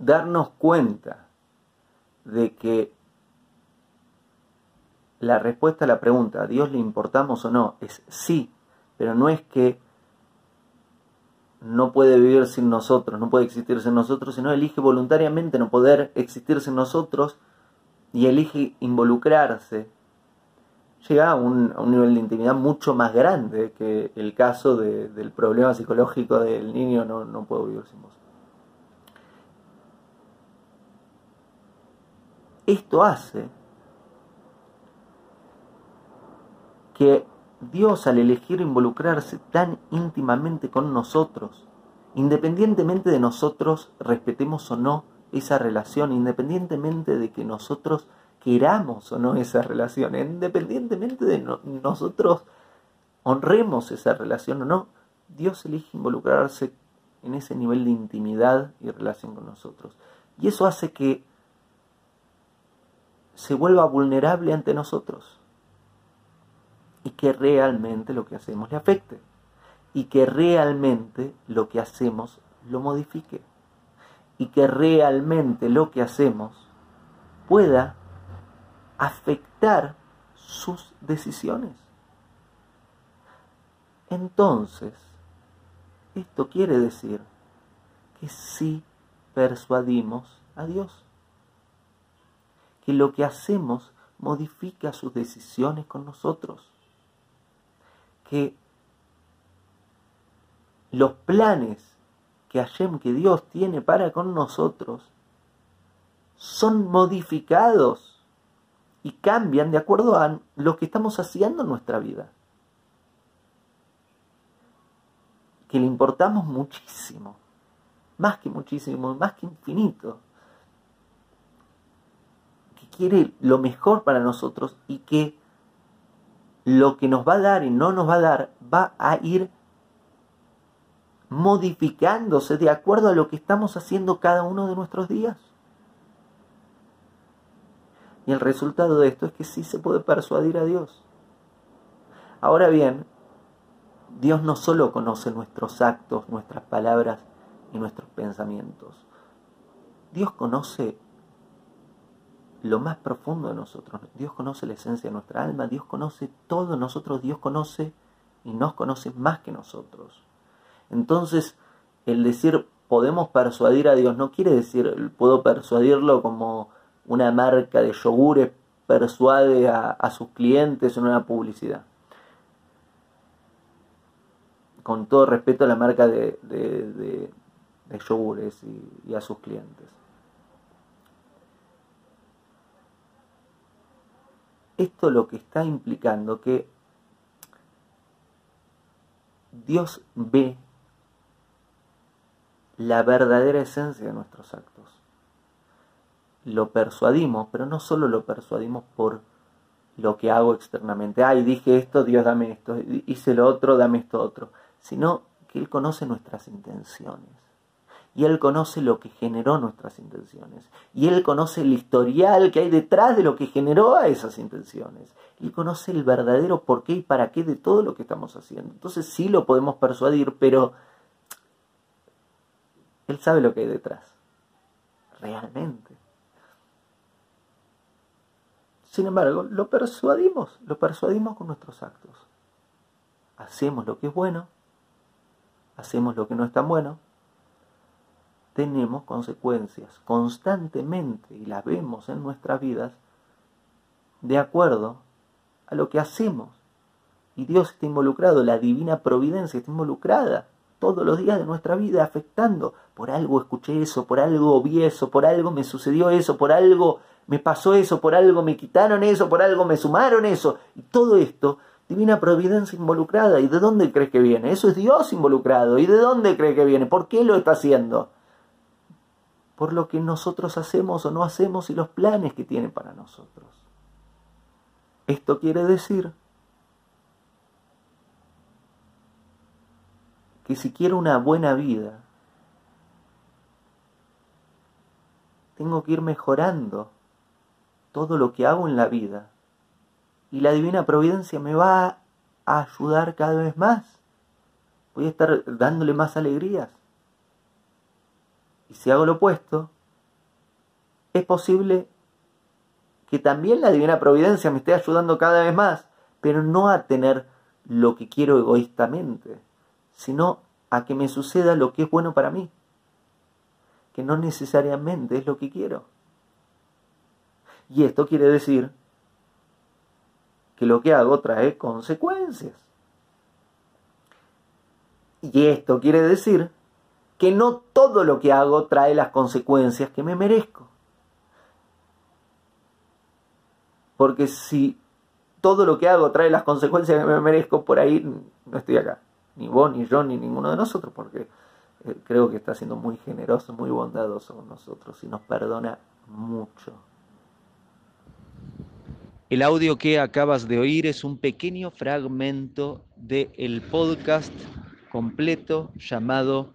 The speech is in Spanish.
darnos cuenta de que la respuesta a la pregunta, ¿a Dios le importamos o no? es sí, pero no es que no puede vivir sin nosotros, no puede existir sin nosotros, sino elige voluntariamente no poder existir sin nosotros y elige involucrarse, llega a un, nivel de intimidad mucho más grande que el caso del problema psicológico del niño no, no puedo vivir sin vos. Esto hace que Dios al elegir involucrarse tan íntimamente con nosotros, independientemente de nosotros respetemos o no esa relación, independientemente de que nosotros queramos o no esa relación, independientemente de nosotros honremos esa relación o no, Dios elige involucrarse en ese nivel de intimidad y relación con nosotros. Y eso hace que se vuelva vulnerable ante nosotros y que realmente lo que hacemos le afecte y que realmente lo que hacemos lo modifique y que realmente lo que hacemos pueda afectar sus decisiones. Entonces, esto quiere decir que sí persuadimos a Dios, que lo que hacemos modifica sus decisiones con nosotros que los planes que Hashem, que Dios tiene para con nosotros, son modificados y cambian de acuerdo a lo que estamos haciendo en nuestra vida. Que le importamos muchísimo, más que muchísimo, más que infinito. Quiere lo mejor para nosotros y que lo que nos va a dar y no nos va a dar va a ir modificándose de acuerdo a lo que estamos haciendo cada uno de nuestros días. Y el resultado de esto es que sí se puede persuadir a Dios. Ahora bien, Dios no solo conoce nuestros actos, nuestras palabras y nuestros pensamientos. Dios conoce lo más profundo de nosotros. Dios conoce la esencia de nuestra alma, Dios conoce todo nosotros, Dios conoce y nos conoce más que nosotros. Entonces, el decir podemos persuadir a Dios no quiere decir puedo persuadirlo como una marca de yogures persuade a, sus clientes en una publicidad. Con todo respeto a la marca de, yogures y a sus clientes. Esto lo que está implicando que Dios ve la verdadera esencia de nuestros actos. Lo persuadimos, pero no solo lo persuadimos por lo que hago externamente. Ay, dije esto, Dios dame esto, hice lo otro, dame esto otro. Sino que Él conoce nuestras intenciones y Él conoce lo que generó nuestras intenciones. Y Él conoce el historial que hay detrás de lo que generó a esas intenciones. Él conoce el verdadero por qué y para qué de todo lo que estamos haciendo. Entonces sí lo podemos persuadir, pero Él sabe lo que hay detrás. Realmente. Sin embargo, lo persuadimos, lo persuadimos con nuestros actos. Hacemos lo que es bueno, hacemos lo que no es tan bueno, tenemos consecuencias constantemente y las vemos en nuestras vidas de acuerdo a lo que hacemos. Y Dios está involucrado, la divina providencia está involucrada todos los días de nuestra vida afectando. Por algo escuché eso, por algo vi eso, por algo me sucedió eso, por algo me pasó eso, por algo me quitaron eso, por algo me sumaron eso. Y todo esto, divina providencia involucrada. ¿Y de dónde crees que viene? Eso es Dios involucrado. ¿Y de dónde cree que viene? ¿Por qué lo está haciendo? Por lo que nosotros hacemos o no hacemos y los planes que tiene para nosotros. Esto quiere decir que si quiero una buena vida, tengo que ir mejorando todo lo que hago en la vida. Y la divina providencia me va a ayudar cada vez más. Voy a estar dándole más alegrías. Y si hago lo opuesto, es posible que también la divina providencia me esté ayudando cada vez más, pero no a tener lo que quiero egoístamente, sino a que me suceda lo que es bueno para mí, que no necesariamente es lo que quiero. Y esto quiere decir que lo que hago trae consecuencias. Y esto quiere decir que no todo lo que hago trae las consecuencias que me merezco. Porque si todo lo que hago trae las consecuencias que me merezco, por ahí no estoy acá. Ni vos, ni yo, ni ninguno de nosotros, porque eh, creo que está siendo muy generoso, muy bondadoso con nosotros y nos perdona mucho. El audio que acabas de oír es un pequeño fragmento del podcast completo llamado